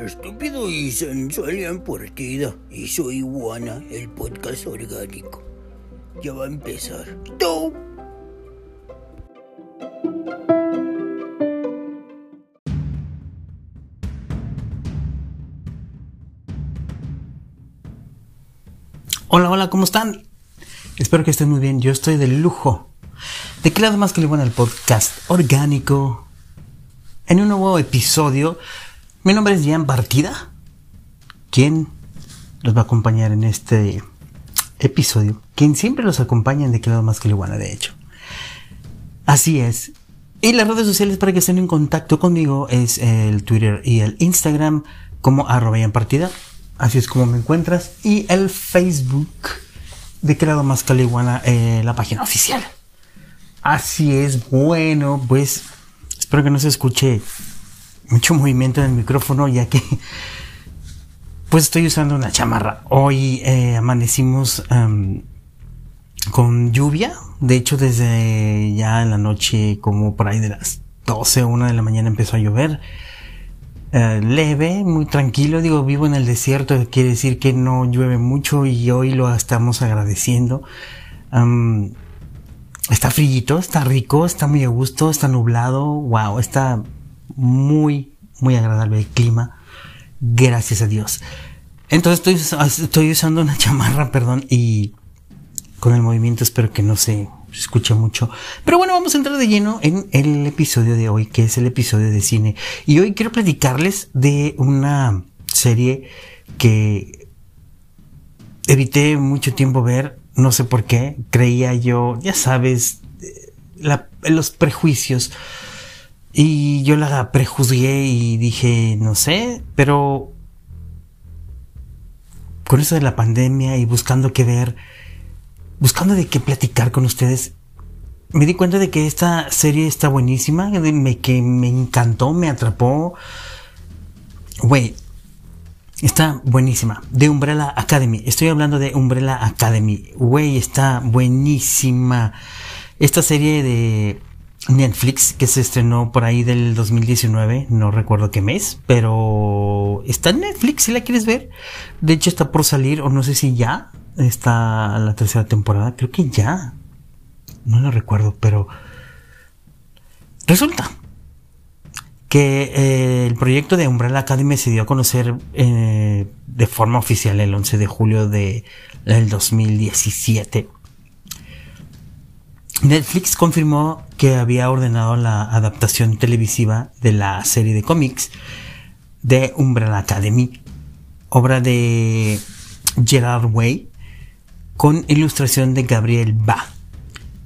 Estúpido y sensual en partida. Y soy Iguana, el podcast orgánico. Ya va a empezar. ¡Tú! Hola, hola, ¿cómo están? Espero que estén muy bien. Yo estoy de lujo. ¿De qué lado más que le bueno el podcast orgánico? En un nuevo episodio. Mi nombre es Jan Partida. ¿Quién los va a acompañar en este episodio? Quien siempre los acompaña en De qué lado más que le bueno, de hecho. Así es. Y las redes sociales para que estén en contacto conmigo es el Twitter y el Instagram como arroba Jan Partida. Así es como me encuentras. Y el Facebook de lado más caliguana, eh, la página oficial. Así es, bueno, pues espero que no se escuche mucho movimiento en el micrófono, ya que pues estoy usando una chamarra. Hoy eh, amanecimos em, con lluvia, de hecho desde ya en la noche, como por ahí de las 12 o 1 de la mañana empezó a llover. Eh, leve, muy tranquilo. Digo, vivo en el desierto, quiere decir que no llueve mucho y hoy lo estamos agradeciendo. Está frillito, está rico, está muy a gusto, está nublado. Wow, está muy, muy agradable el clima. Gracias a Dios. Entonces estoy, estoy usando una chamarra, perdón, y con el movimiento espero que no se escucha mucho. Pero bueno, vamos a entrar de lleno en el episodio de hoy, que es el episodio de cine. Y hoy quiero platicarles de una serie que evité mucho tiempo ver, no sé por qué, creía yo, ya sabes, los prejuicios. Y yo la prejuzgué y dije, no sé, pero con eso de la pandemia y buscando qué ver, buscando de qué platicar con ustedes, me di cuenta de que esta serie está buenísima, me, que me encantó, me atrapó. Güey, está buenísima. De Umbrella Academy. Estoy hablando de Umbrella Academy. Güey, está buenísima. Esta serie de Netflix que se estrenó por ahí del 2019, no recuerdo qué mes, pero está en Netflix si la quieres ver. De hecho está por salir, o no sé si ya, está la tercera temporada, creo que ya. No lo recuerdo, pero resulta que eh, el proyecto de Umbrella Academy se dio a conocer eh, de forma oficial el 11 de julio de, del 2017. Netflix confirmó que había ordenado la adaptación televisiva de la serie de cómics de Umbrella Academy, obra de Gerard Way, con ilustración de Gabriel Ba.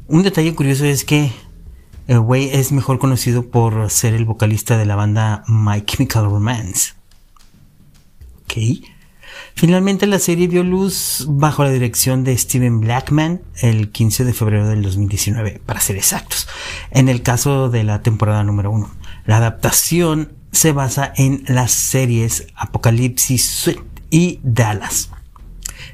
Un detalle curioso es que el Way es mejor conocido por ser el vocalista de la banda My Chemical Romance. Ok. Finalmente la serie vio luz bajo la dirección de Steven Blackman el 15 de febrero del 2019, para ser exactos, en el caso de la temporada número 1. La adaptación se basa en las series Apocalipsis Suite y Dallas.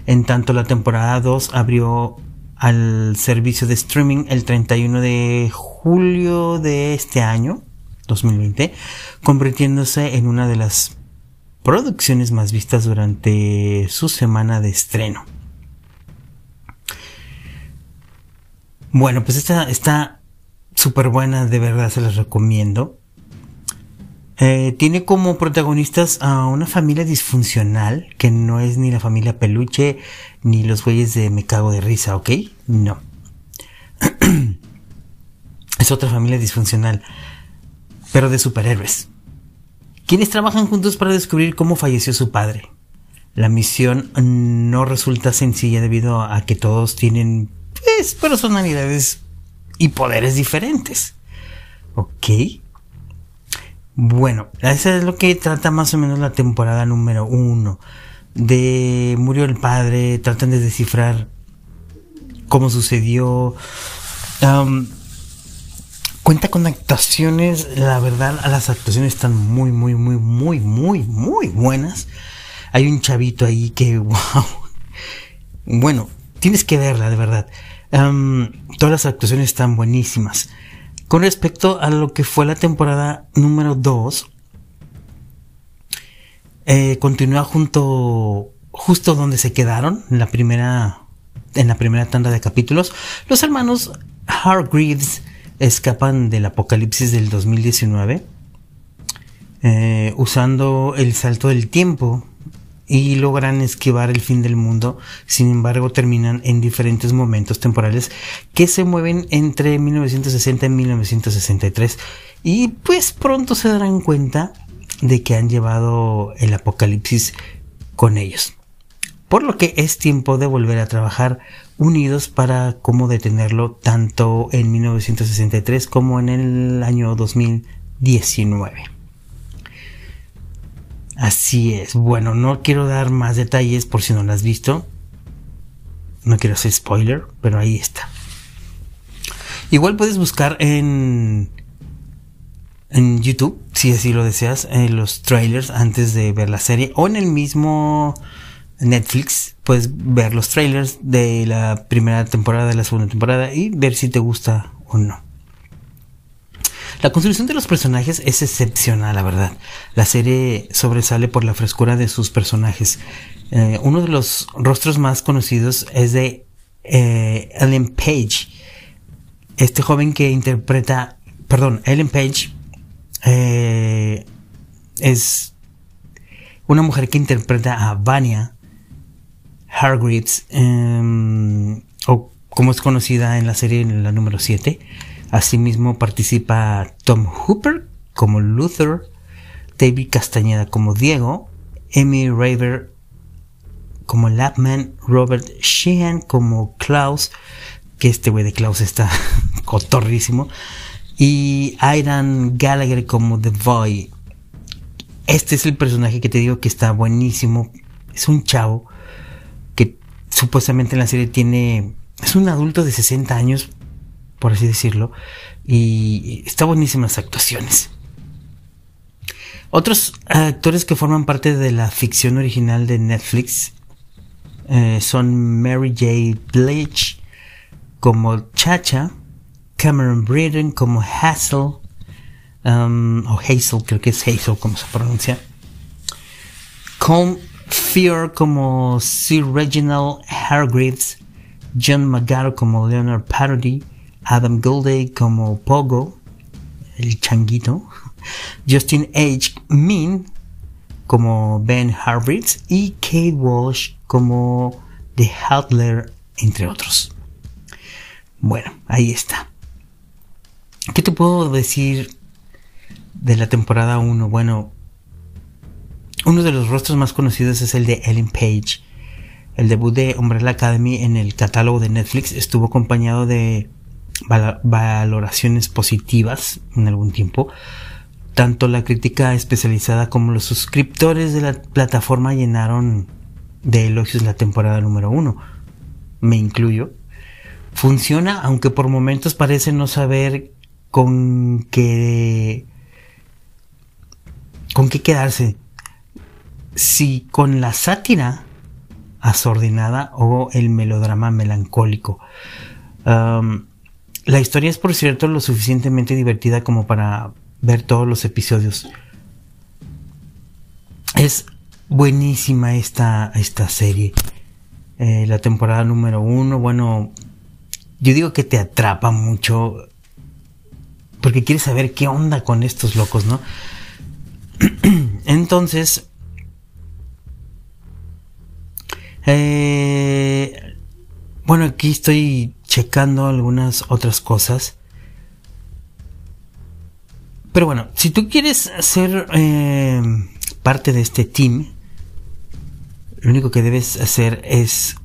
En tanto, la temporada 2 abrió al servicio de streaming el 31 de julio de este año, 2020, convirtiéndose en una de las producciones más vistas durante su semana de estreno. Bueno, pues esta está súper buena, de verdad se las recomiendo. Eh, tiene como protagonistas a una familia disfuncional, que no es ni la familia peluche ni los güeyes de me cago de risa, ¿ok? No. es otra familia disfuncional, pero de superhéroes. Quienes trabajan juntos para descubrir cómo falleció su padre. La misión no resulta sencilla debido a que todos tienen pues, personalidades y poderes diferentes. ¿Ok? Bueno, eso es lo que trata más o menos la temporada número uno. De murió el padre, tratan de descifrar cómo sucedió. Cuenta con actuaciones, la verdad, las actuaciones están muy, muy, muy, muy, muy, muy buenas. Hay un chavito ahí que, wow. Bueno, tienes que verla, de verdad. Todas las actuaciones están buenísimas. Con respecto a lo que fue la temporada número 2, eh, continúa junto, justo donde se quedaron en la primera, en la primera tanda de capítulos. Los hermanos Hargreaves escapan del apocalipsis del 2019 eh, usando el salto del tiempo y logran esquivar el fin del mundo, sin embargo terminan en diferentes momentos temporales que se mueven entre 1960 y 1963 y pues pronto se darán cuenta de que han llevado el apocalipsis con ellos. Por lo que es tiempo de volver a trabajar unidos para cómo detenerlo tanto en 1963 como en el año 2019. Así es. Bueno, no quiero dar más detalles por si no lo has visto. No quiero hacer spoiler, pero ahí está. Igual puedes buscar en en YouTube, si así lo deseas, en los trailers antes de ver la serie o en el mismo Netflix puedes ver los trailers de la primera temporada, de la segunda temporada y ver si te gusta o no. La construcción de los personajes es excepcional, la verdad. La serie sobresale por la frescura de sus personajes. Eh, uno de los rostros más conocidos es de eh, Ellen Page. Este joven que interpreta, perdón, Ellen Page eh, es una mujer que interpreta a Vania Hargreaves, em, o como es conocida en la serie en la número 7. Asimismo participa Tom Hooper como Luther, David Castañeda como Diego, Amy Raver como Lapman, Robert Sheehan como Klaus, que este güey de Klaus está cotorrísimo, y Aidan Gallagher como The Boy. Este es el personaje que te digo que está buenísimo. Es un chavo supuestamente en la serie tiene... Es un adulto de 60 años, por así decirlo, y está buenísimas actuaciones. Otros actores que forman parte de la ficción original de Netflix eh, son Mary J. Blige como Chacha, Cameron Britton como Hazel, um, o Hazel, creo que es Hazel como se pronuncia. Com Fear como Sir Reginald Hargreaves, John Magaro como Leonard Parody, Adam Goldey como Pogo, el changuito, Justin H. Min como Ben Hargreaves y Kate Walsh como The Hadler, entre otros. Bueno, ahí está. ¿Qué te puedo decir de la temporada 1? Bueno, uno de los rostros más conocidos es el de Ellen Page. El debut de Umbrella Academy en el catálogo de Netflix estuvo acompañado de valoraciones positivas en algún tiempo. Tanto la crítica especializada como los suscriptores de la plataforma llenaron de elogios la temporada número 1. Me incluyo. Funciona, aunque por momentos parece no saber con qué con qué quedarse si con la sátira asordinada o el melodrama melancólico. La historia es por cierto lo suficientemente divertida como para ver todos los episodios. Es buenísima esta, esta serie. Eh, la temporada número uno bueno yo digo que te atrapa mucho porque quieres saber qué onda con estos locos, ¿no? Entonces, eh, bueno, aquí estoy checando algunas otras cosas. Pero bueno, si tú quieres ser eh, parte de este team, lo único que debes hacer es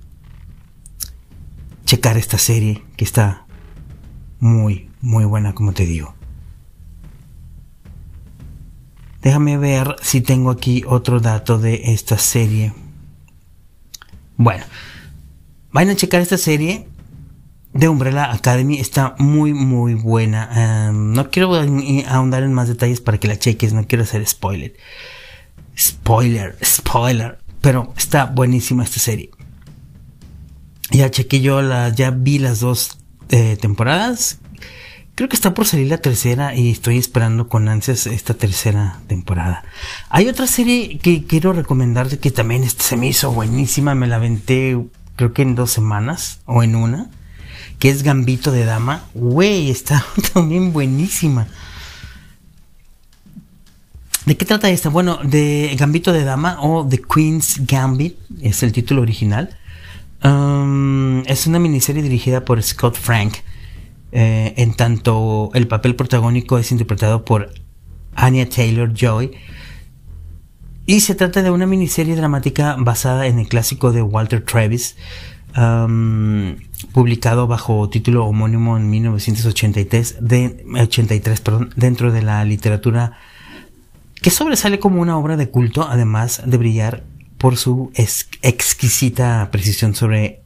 checar esta serie que está muy, muy buena, como te digo. Déjame ver si tengo aquí otro dato de esta serie. Bueno, vayan a checar esta serie de Umbrella Academy. Está muy, muy buena. Em, no quiero ahondar en más detalles para que la cheques. No quiero hacer spoiler. Spoiler, spoiler. Pero está buenísima esta serie. Ya chequé yo, ya vi las dos eh, temporadas. Creo que está por salir la tercera y estoy esperando con ansias esta tercera temporada. Hay otra serie que quiero recomendarte que también se me hizo buenísima. Me la aventé creo que en dos semanas o en una. Que es Gambito de Dama. Güey, está también buenísima. ¿De qué trata esta? Bueno, de Gambito de Dama o The Queen's Gambit es el título original. Um, es una miniserie dirigida por Scott Frank. Eh, en tanto el papel protagónico es interpretado por Anya Taylor Joy. Y se trata de una miniserie dramática basada en el clásico de Walter Travis, um, publicado bajo título homónimo en 1983, de, 83, perdón, dentro de la literatura que sobresale como una obra de culto, además de brillar por su exquisita precisión sobre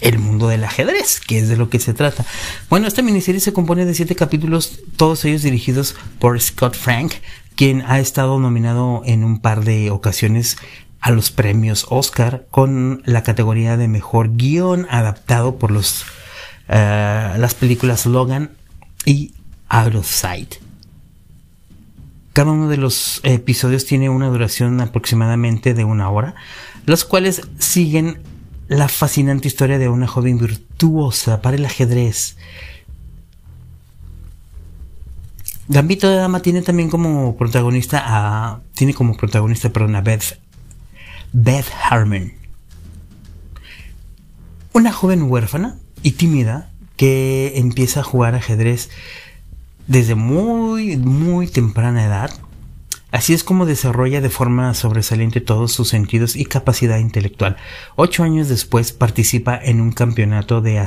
el mundo del ajedrez, que es de lo que se trata. Bueno, esta miniserie se compone de siete capítulos, todos ellos dirigidos por Scott Frank, quien ha estado nominado en un par de ocasiones a los premios Oscar con la categoría de mejor guion adaptado por los, eh, las películas Logan y Out of Sight. Cada uno de los episodios tiene una duración aproximadamente de una hora, los cuales siguen la fascinante historia de una joven virtuosa para el ajedrez. Gambito de Dama tiene también como protagonista a. Tiene como protagonista, perdón, a Beth. Beth Harmon. Una joven huérfana y tímida que empieza a jugar ajedrez desde muy, muy temprana edad. Así es como desarrolla de forma sobresaliente todos sus sentidos y capacidad intelectual. Ocho años después participa en un campeonato de,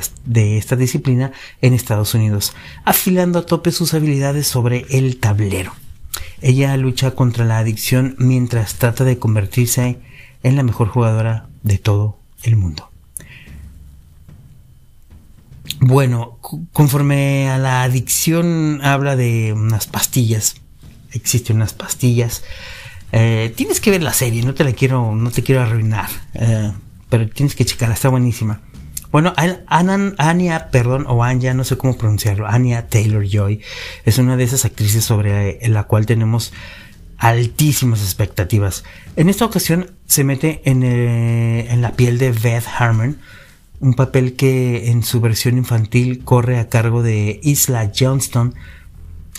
esta disciplina en Estados Unidos, afilando a tope sus habilidades sobre el tablero. Ella lucha contra la adicción mientras trata de convertirse en la mejor jugadora de todo el mundo. Bueno, conforme a la adicción habla de unas pastillas. Existen unas pastillas. Eh, tienes que ver la serie, no te la quiero, no te quiero arruinar. Eh, pero tienes que checarla, está buenísima. Bueno, Anya, perdón, o Anya, no sé cómo pronunciarlo, Anya Taylor Joy, es una de esas actrices sobre la cual tenemos altísimas expectativas. En esta ocasión se mete en, eh, en la piel de Beth Harmon, un papel que en su versión infantil corre a cargo de Isla Johnston.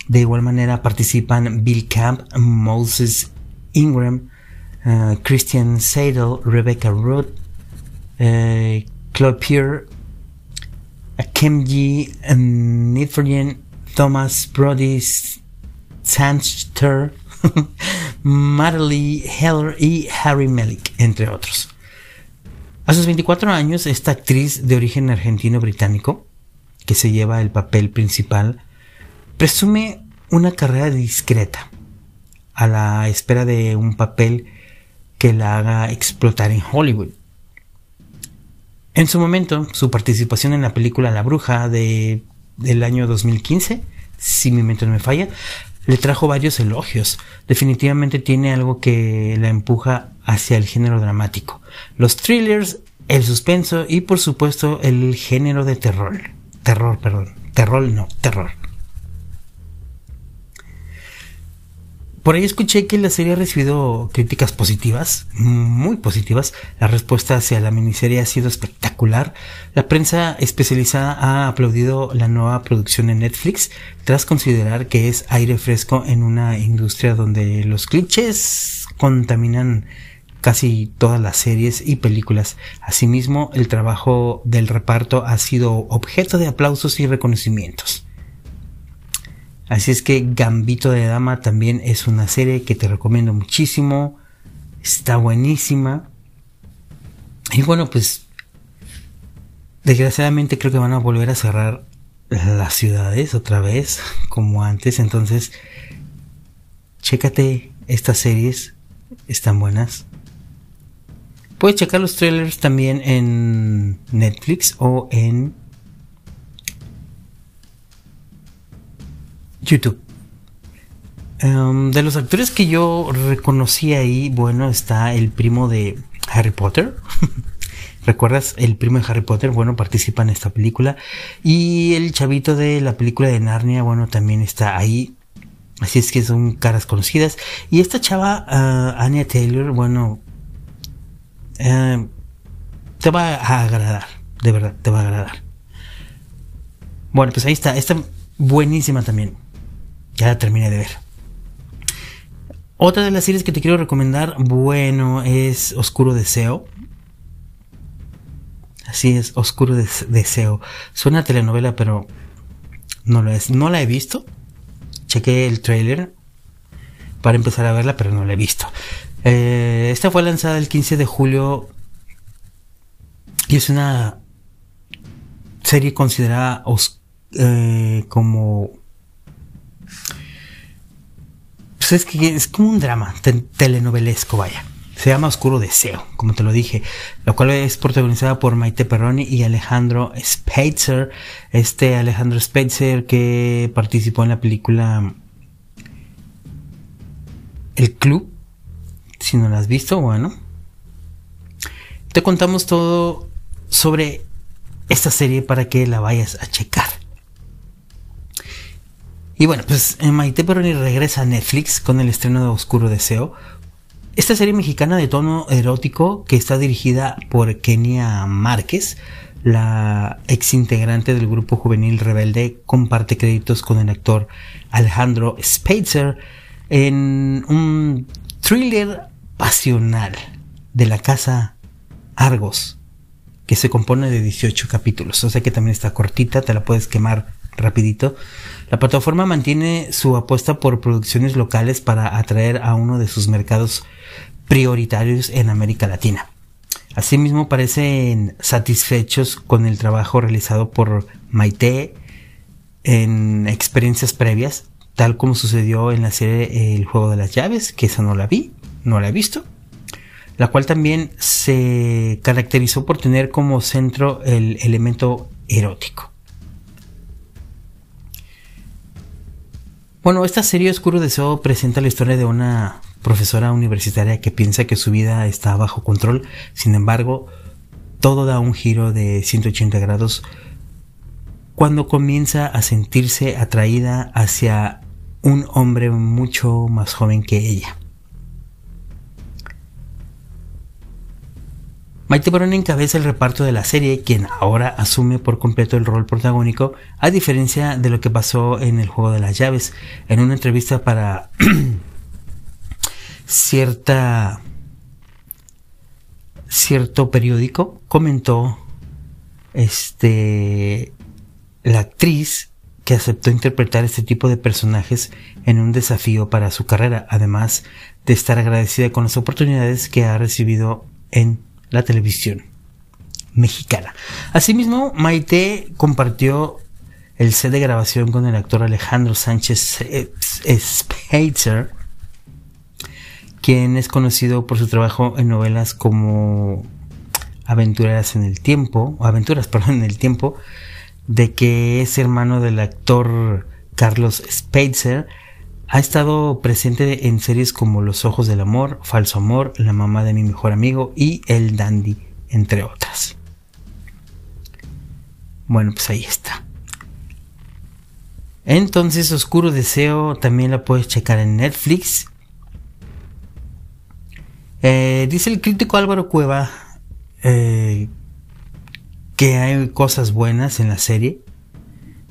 De igual manera participan Bill Camp, Moses Ingram, uh, Christian Seidel, Rebecca Root, uh, Claude Pierre, Kemji Nifrian, Thomas Brody Sanster, Marley Heller y Harry Melick, entre otros. A sus 24 años, esta actriz de origen argentino-británico, que se lleva el papel principal, presume una carrera discreta, a la espera de un papel que la haga explotar en Hollywood. En su momento, su participación en la película La Bruja de, del año 2015, si mi mente no me falla, le trajo varios elogios. Definitivamente tiene algo que la empuja hacia el género dramático, los thrillers, el suspenso y por supuesto el género de terror. Terror, perdón. Terror no, terror. Por ahí escuché que la serie ha recibido críticas positivas, muy positivas. La respuesta hacia la miniserie ha sido espectacular. La prensa especializada ha aplaudido la nueva producción de Netflix tras considerar que es aire fresco en una industria donde los clichés contaminan casi todas las series y películas. Asimismo, el trabajo del reparto ha sido objeto de aplausos y reconocimientos. Así es que Gambito de Dama también es una serie que te recomiendo muchísimo. Está buenísima. Y bueno, pues desgraciadamente creo que van a volver a cerrar las ciudades otra vez, como antes. Entonces, chécate estas series, están buenas. Puedes checar los trailers también en Netflix o en YouTube. Em, de los actores que yo reconocí ahí, bueno, está el primo de Harry Potter, ¿Recuerdas? El primo de Harry Potter, bueno, participa en esta película. Y el chavito de la película de Narnia, bueno, también está ahí. Así es que son caras conocidas. Y esta chava, uh, Anya Taylor, bueno, uh, te va a agradar. De verdad, te va a agradar. Bueno, pues ahí está. Está buenísima también. Ya la terminé de ver. Otra de las series que te quiero recomendar, bueno, es Oscuro Deseo. Así es, Oscuro Deseo. Suena telenovela, pero no lo es. No la he visto. Chequé el trailer para empezar a verla, pero no la he visto. Eh, esta fue lanzada el 15 de julio y es una serie considerada eh, como es que es como un drama telenovelesco, vaya. Se llama Oscuro Deseo, como te lo dije, lo cual es protagonizada por Maite Perroni y Alejandro Spitzer. Este Alejandro Spitzer que participó en la película El Club. Si no la has visto, bueno. Te contamos todo sobre esta serie para que la vayas a checar. Y bueno, pues eh, Maite Peroni regresa a Netflix con el estreno de Oscuro Deseo. Esta serie mexicana de tono erótico que está dirigida por Kenia Márquez, la ex integrante del grupo juvenil Rebelde, comparte créditos con el actor Alejandro Spitzer en un thriller pasional de la casa Argos, que se compone de 18 capítulos, o sea que también está cortita, te la puedes quemar rapidito. La plataforma mantiene su apuesta por producciones locales para atraer a uno de sus mercados prioritarios en América Latina. Asimismo, parecen satisfechos con el trabajo realizado por Maite en experiencias previas, tal como sucedió en la serie El juego de las llaves, que esa no la vi, no la he visto, la cual también se caracterizó por tener como centro el elemento erótico. Bueno, esta serie Oscuro Deseo presenta la historia de una profesora universitaria que piensa que su vida está bajo control, sin embargo, todo da un giro de 180 grados cuando comienza a sentirse atraída hacia un hombre mucho más joven que ella. Maite Perón encabeza el reparto de la serie, quien ahora asume por completo el rol protagónico, a diferencia de lo que pasó en el juego de las llaves. En una entrevista para cierta cierto periódico comentó este la actriz que aceptó interpretar este tipo de personajes en un desafío para su carrera, además de estar agradecida con las oportunidades que ha recibido en la televisión mexicana. Asimismo, Maite compartió el set de grabación con el actor Alejandro Sánchez Spitzer, quien es conocido por su trabajo en novelas como Aventuras en el Tiempo, o Aventuras, perdón, en el Tiempo, de que es hermano del actor Carlos Spitzer, ha estado presente en series como Los Ojos del Amor, Falso Amor, La Mamá de mi Mejor Amigo y El Dandy, entre otras. Bueno, pues ahí está. Entonces, Oscuro Deseo también la puedes checar en Netflix. Eh, dice el crítico Álvaro Cueva eh, que hay cosas buenas en la serie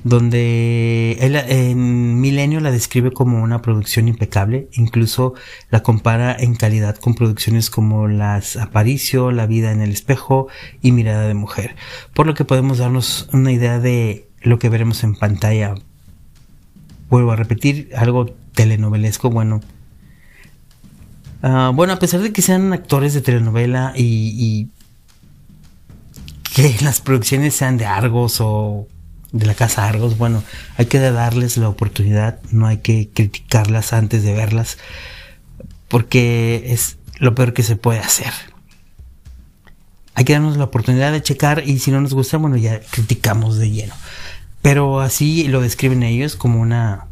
donde él en Milenio la describe como una producción impecable, incluso la compara en calidad con producciones como las Aparicio, La vida en el espejo y Mirada de mujer, por lo que podemos darnos una idea de lo que veremos en pantalla. Vuelvo a repetir, algo telenovelesco, bueno. Ah, bueno, a pesar de que sean actores de telenovela y, y que las producciones sean de Argos o de la casa Argos, bueno, hay que darles la oportunidad, no hay que criticarlas antes de verlas, porque es lo peor que se puede hacer. Hay que darnos la oportunidad de checar y si no nos gusta, bueno, ya criticamos de lleno. Pero así lo describen ellos como una...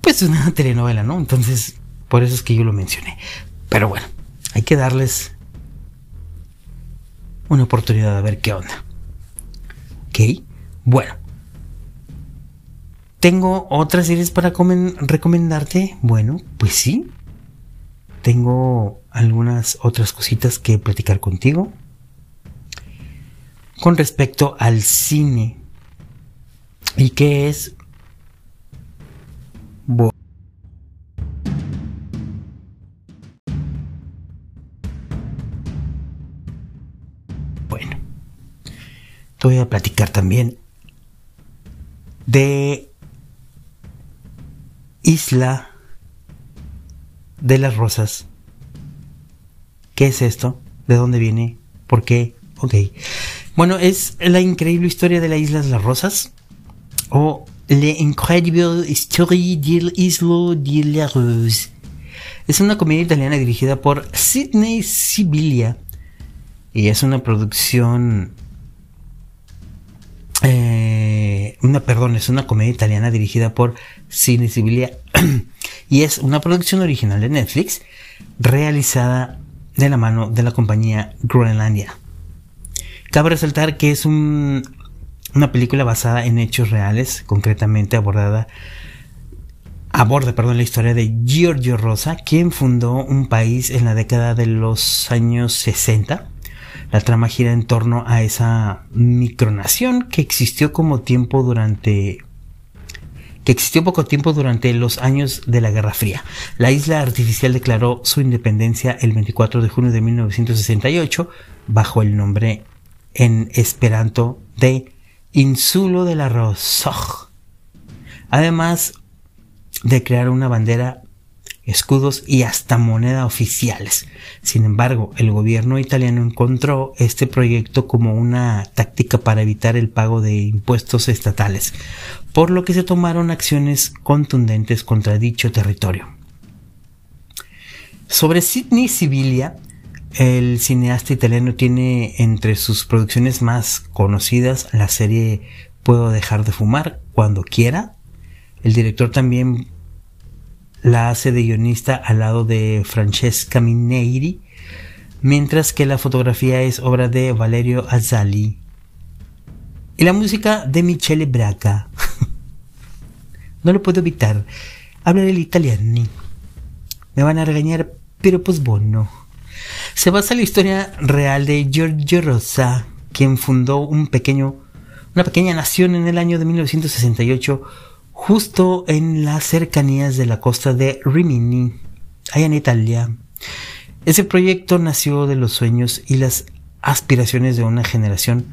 Pues una telenovela, ¿no? Entonces, por eso es que yo lo mencioné. Pero bueno, hay que darles una oportunidad de ver qué onda. ¿Ok? Bueno. ¿Tengo otras series para recomendarte? Bueno, pues sí. Tengo algunas otras cositas que platicar contigo. Con respecto al cine. ¿Y qué es? Bueno. Voy a platicar también de Isla de las Rosas. ¿Qué es esto? ¿De dónde viene? ¿Por qué? Ok. Bueno, es la increíble historia de la Isla de las Rosas. O Le Incredible Story de l'Isla de las Roses. Es una comedia italiana dirigida por Sidney Sibilia. Y es una producción una, perdón, es una comedia italiana dirigida por Cine Sibilia y es una producción original de Netflix realizada de la mano de la compañía Groenlandia. Cabe resaltar que es una película basada en hechos reales, concretamente abordada aborda, perdón, la historia de Giorgio Rosa, quien fundó un país en la década de los años 60 la trama gira en torno a esa micronación que existió como tiempo durante que existió poco tiempo durante los años de la Guerra Fría. La isla artificial declaró su independencia el 24 de junio de 1968 bajo el nombre en esperanto de Insulo de la. Además de crear una bandera escudos y hasta moneda oficiales. Sin embargo, el gobierno italiano encontró este proyecto como una táctica para evitar el pago de impuestos estatales, por lo que se tomaron acciones contundentes contra dicho territorio. Sobre Sidney Sibilia, el cineasta italiano tiene entre sus producciones más conocidas la serie Puedo dejar de fumar cuando quiera. El director también la hace de guionista al lado de Francesca Mineiri, mientras que la fotografía es obra de Valerio Azzali. Y la música de Michele Braga. no lo puedo evitar. Habla el italiano. Me van a regañar, pero pues bueno. Se basa en la historia real de Giorgio Rosa, quien fundó un pequeño, una pequeña nación en el año de 1968 justo en las cercanías de la costa de Rimini, allá en Italia. Ese proyecto nació de los sueños y las aspiraciones de una generación,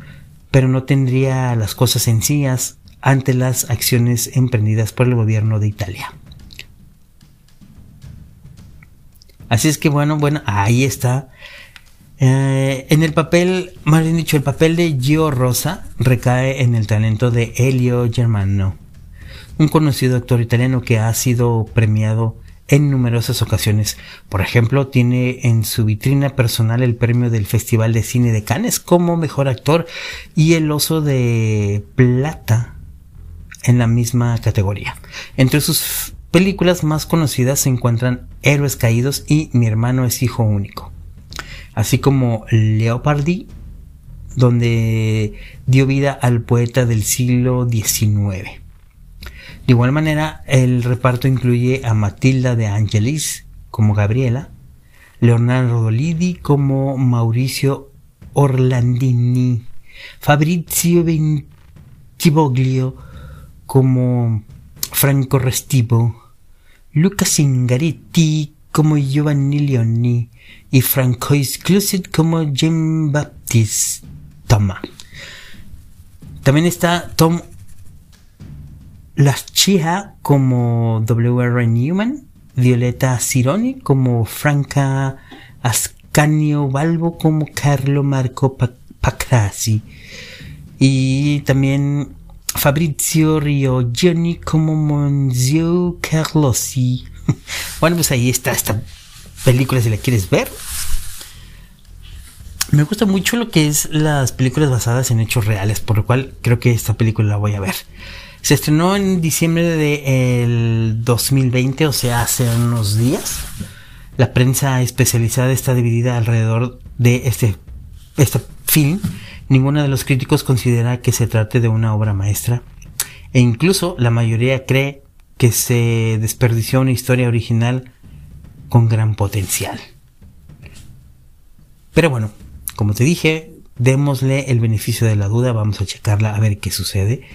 pero no tendría las cosas sencillas ante las acciones emprendidas por el gobierno de Italia. Así es que bueno, bueno, ahí está. Eh, en el papel, más bien dicho, el papel de Gio Rosa recae en el talento de Elio Germano un conocido actor italiano que ha sido premiado en numerosas ocasiones. Por ejemplo, tiene en su vitrina personal el premio del Festival de Cine de Cannes como mejor actor y el Oso de Plata en la misma categoría. Entre sus películas más conocidas se encuentran Héroes Caídos y Mi hermano es hijo único, así como Leopardi, donde dio vida al poeta del siglo XIX. De igual manera, el reparto incluye a Matilda de Angelis como Gabriela, Leonardo Dolidi como Mauricio Orlandini, Fabrizio Bentivoglio como Franco Restivo, Luca Singaretti como Giovanni Leoni y Franco Exclusive como Jean Baptiste Toma. También está Tom las Chija como W.R. Newman, Violeta Cironi como Franca Ascanio Balbo como Carlo Marco Pacrasi y también Fabrizio Gioni como Monzio Carlosi. Bueno, pues ahí está esta película si la quieres ver. Me gusta mucho lo que es las películas basadas en hechos reales, por lo cual creo que esta película la voy a ver. Se estrenó en diciembre del 2020, o sea, hace unos días. La prensa especializada está dividida alrededor de este, esta fin, ninguno de los críticos considera que se trate de una obra maestra, e incluso la mayoría cree que se desperdició una historia original con gran potencial. Pero bueno, como te dije, démosle el beneficio de la duda, vamos a checarla a ver qué sucede.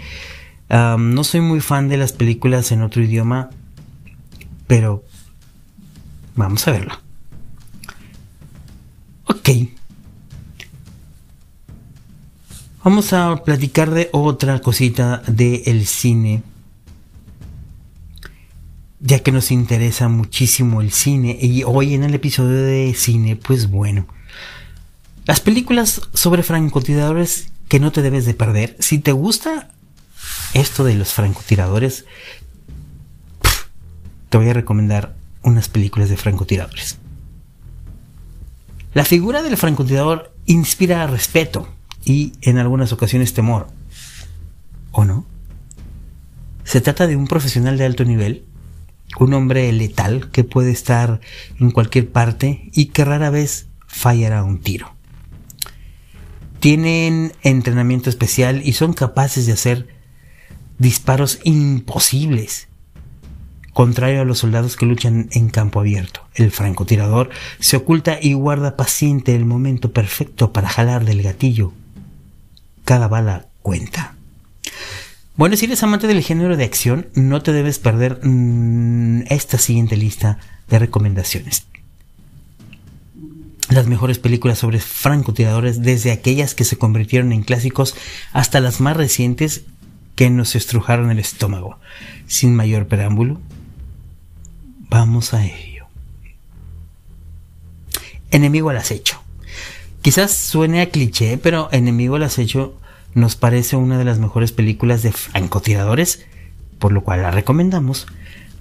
No soy muy fan de las películas en otro idioma, pero vamos a verlo. Ok. Vamos a platicar de otra cosita del cine. Ya que nos interesa muchísimo el cine. Y hoy en el episodio de cine, pues bueno. Las películas sobre francotiradores que no te debes de perder. Si te gusta esto de los francotiradores, te voy a recomendar unas películas de francotiradores. La figura del francotirador inspira respeto y en algunas ocasiones temor. ¿O no? Se trata de un profesional de alto nivel, un hombre letal que puede estar en cualquier parte y que rara vez fallará un tiro. Tienen entrenamiento especial y son capaces de hacer disparos imposibles contrario a los soldados que luchan en campo abierto. El francotirador se oculta y guarda paciente el momento perfecto para jalar del gatillo. Cada bala cuenta. Bueno, si eres amante del género de acción, no te debes perder mm, esta siguiente lista de recomendaciones. Las mejores películas sobre francotiradores, desde aquellas que se convirtieron en clásicos hasta las más recientes que nos estrujaron el estómago. Sin mayor preámbulo, Vamos a ello. Enemigo al acecho. Quizás suene a cliché, pero Enemigo al acecho nos parece una de las mejores películas de francotiradores, por lo cual la recomendamos.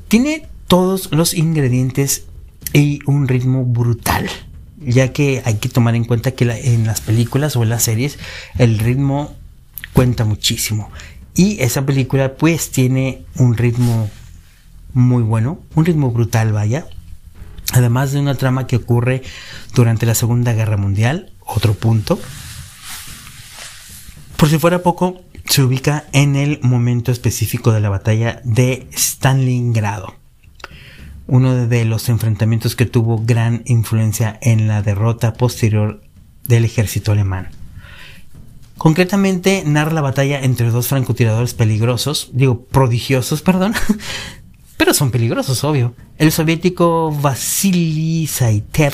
Tiene todos los ingredientes y un ritmo brutal, ya que hay que tomar en cuenta que en las películas o en las series el ritmo cuenta muchísimo. Y esa película pues tiene un ritmo muy bueno, un ritmo brutal, vaya. Además de una trama que ocurre durante la Segunda Guerra Mundial, otro punto. Por si fuera poco, se ubica en el momento específico de la batalla de Stalingrado, uno de los enfrentamientos que tuvo gran influencia en la derrota posterior del ejército alemán. Concretamente narra la batalla entre dos francotiradores peligrosos, digo prodigiosos, perdón, pero son peligrosos, obvio. El soviético Vasily Saitev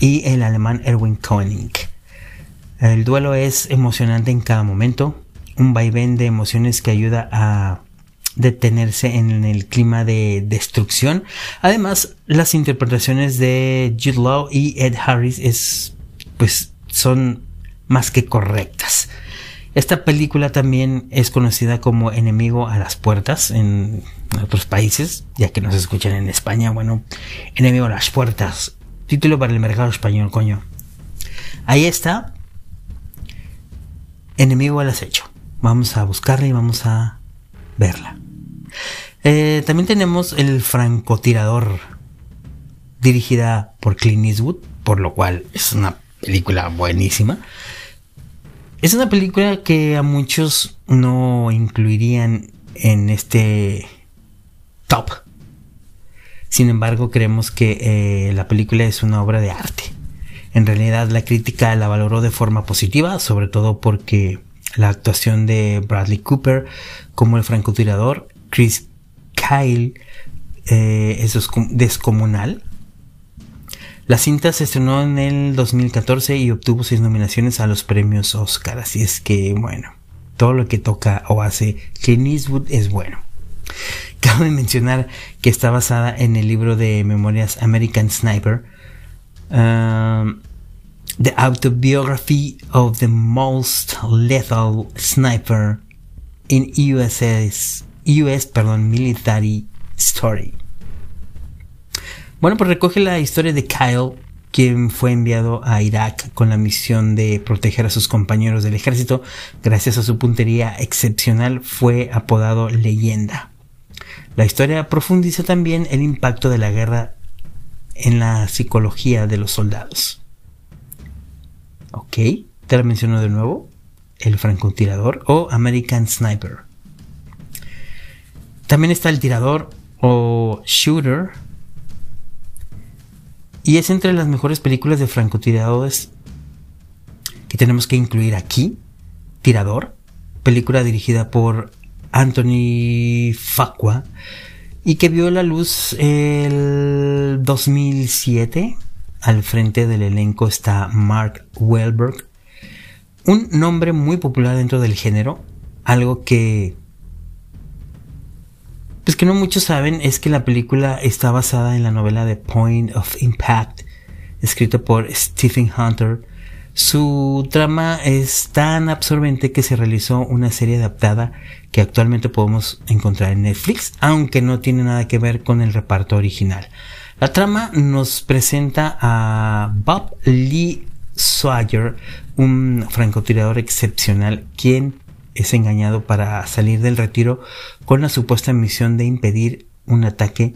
y el alemán Erwin Koenig. El duelo es emocionante en cada momento, un vaivén de emociones que ayuda a detenerse en el clima de destrucción. Además, las interpretaciones de Jude Law y Ed Harris es, pues, son más que correctas. Esta película también es conocida como Enemigo a las Puertas en otros países, ya que nos escuchan en España. Bueno, Enemigo a las Puertas. Título para el mercado español, coño. Ahí está. Enemigo al acecho. Vamos a buscarla y vamos a verla. Eh, también tenemos El francotirador, dirigida por Clint Eastwood, por lo cual es una película buenísima. Es una película que a muchos no incluirían en este top. Sin embargo, creemos que eh, la película es una obra de arte. En realidad la crítica la valoró de forma positiva, sobre todo porque la actuación de Bradley Cooper como el francotirador, Chris Kyle eh, es descomunal. La cinta se estrenó en el 2014 y obtuvo seis nominaciones a los premios Oscar. Así es que, bueno, todo lo que toca o hace Clint Eastwood es bueno. Cabe mencionar que está basada en el libro de memorias American Sniper, um, The Autobiography of the Most Lethal Sniper in USS, US perdón, Military Story. Bueno, pues recoge la historia de Kyle, quien fue enviado a Irak con la misión de proteger a sus compañeros del ejército. Gracias a su puntería excepcional fue apodado leyenda. La historia profundiza también el impacto de la guerra en la psicología de los soldados. Ok, te la menciono de nuevo, El francotirador o American Sniper. También está El tirador o Shooter. Y es entre las mejores películas de francotiradores que tenemos que incluir aquí. Tirador, película dirigida por Anthony Facua y que vio la luz el 2007. Al frente del elenco está Mark Wahlberg, un nombre muy popular dentro del género, algo que pues que no muchos saben es que la película está basada en la novela The Point of Impact, escrita por Stephen Hunter. Su trama es tan absorbente que se realizó una serie adaptada que actualmente podemos encontrar en Netflix, aunque no tiene nada que ver con el reparto original. La trama nos presenta a Bob Lee Swagger, un francotirador excepcional, quien es engañado para salir del retiro con la supuesta misión de impedir un ataque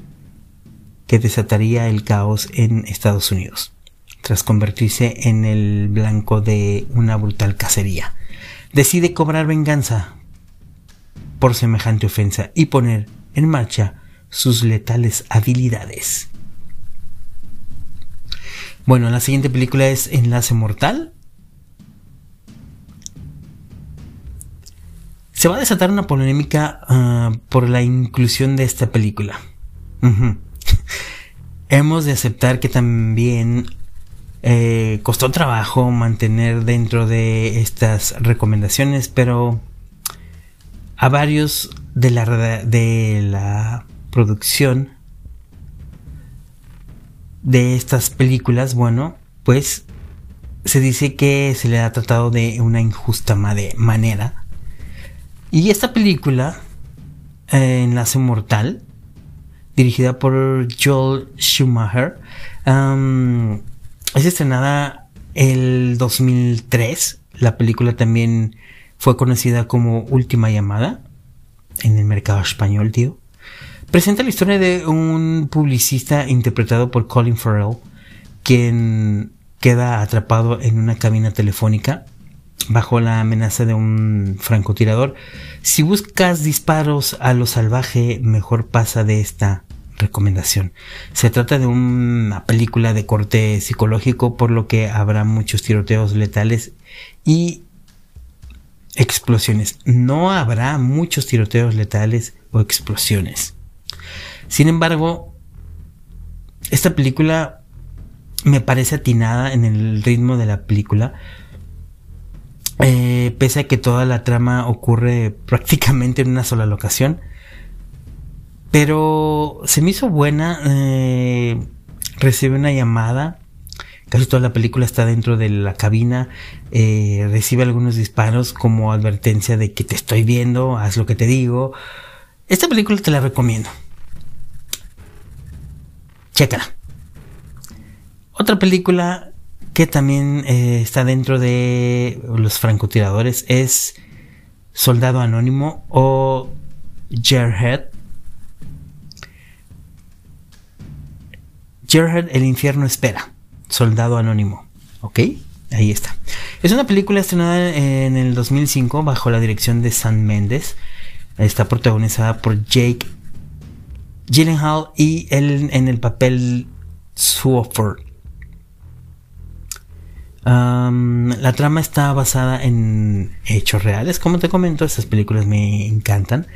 que desataría el caos en Estados Unidos, tras convertirse en el blanco de una brutal cacería. Decide cobrar venganza por semejante ofensa y poner en marcha sus letales habilidades. Bueno, la siguiente película es Enlace Mortal. Se va a desatar una polémica ah, por la inclusión de esta película. Hemos de aceptar que también eh, costó trabajo mantener dentro de estas recomendaciones, pero a varios de la, de la producción de estas películas, bueno, pues se dice que se le ha tratado de una injusta manera. Y esta película, eh, Enlace Mortal, dirigida por Joel Schumacher, es estrenada el 2003. La película también fue conocida como Última Llamada en el mercado español, tío. Presenta la historia de un publicista interpretado por Colin Farrell, quien queda atrapado en una cabina telefónica bajo la amenaza de un francotirador. Si buscas disparos a lo salvaje, mejor pasa de esta recomendación. Se trata de una película de corte psicológico, por lo que habrá muchos tiroteos letales y explosiones. No habrá muchos tiroteos letales o explosiones. Sin embargo, esta película me parece atinada en el ritmo de la película. Eh, pese a que toda la trama ocurre prácticamente en una sola locación. Pero se me hizo buena. Eh, recibe una llamada Casi toda la película está dentro de la cabina, eh, recibe algunos disparos como advertencia de que te estoy viendo, haz lo que te digo. Esta película te la recomiendo. Chécala. Otra película que también eh, está dentro de los francotiradores es Soldado Anónimo o Jarhead. Jarhead, el infierno espera. Soldado Anónimo. ¿Ok? Ahí está. Es una película estrenada en el 2005 bajo la dirección de Sam Mendes. Está protagonizada por Jake Gyllenhaal y él en el papel Swofford. La trama está basada en hechos reales. Como te comento, estas películas me encantan.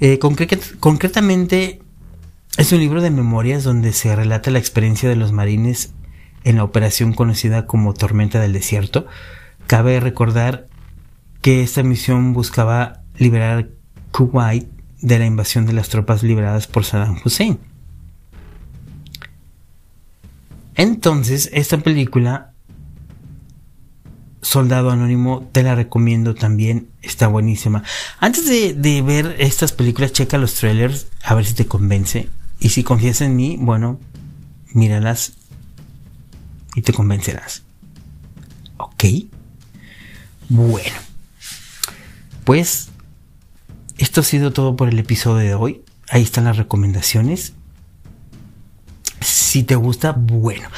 Eh, concretamente, es un libro de memorias donde se relata la experiencia de los marines en la operación conocida como Tormenta del Desierto. Cabe recordar que esta misión buscaba liberar Kuwait de la invasión de las tropas liberadas por Saddam Hussein. Entonces, esta película, Soldado Anónimo, te la recomiendo también, está buenísima. Antes de, ver estas películas, checa los trailers, a ver si te convence. Y si confías en mí, bueno, míralas y te convencerás. ¿Ok? Bueno. Pues esto ha sido todo por el episodio de hoy. Ahí están las recomendaciones. Si te gusta, bueno.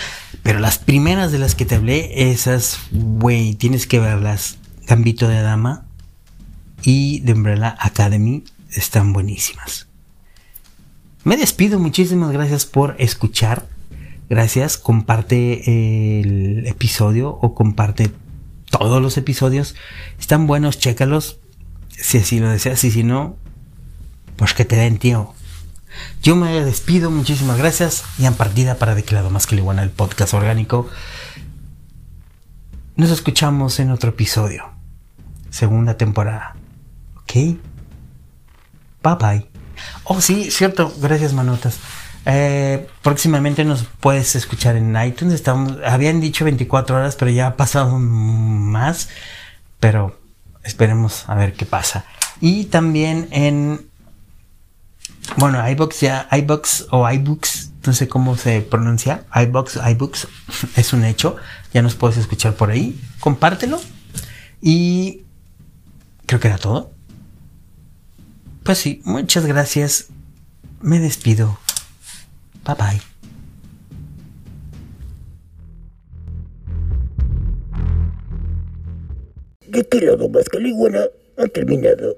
Pero las primeras de las que te hablé, esas, güey, tienes que verlas. Gambito de Dama y The Umbrella Academy están buenísimas. Me despido, muchísimas gracias por escuchar. Gracias, comparte el episodio o comparte todos los episodios. Están buenos, chécalos. Si así lo deseas y si no, pues que te den, tío. Yo me despido, muchísimas gracias. Y en partida para de más que le el podcast orgánico. Nos escuchamos en otro episodio. Segunda temporada. ¿Ok? Bye bye. Oh, sí, cierto. Gracias, manotas. Eh, próximamente nos puedes escuchar en iTunes. Habían dicho 24 horas, pero ya ha pasado más. Pero esperemos a ver qué pasa. Y también en bueno, iBox ya, iBox o iBooks, no sé cómo se pronuncia, iBox, iBooks, es un hecho, ya nos puedes escuchar por ahí, compártelo y creo que era todo. Pues sí, muchas gracias, me despido, bye bye. De qué lado más que ha terminado.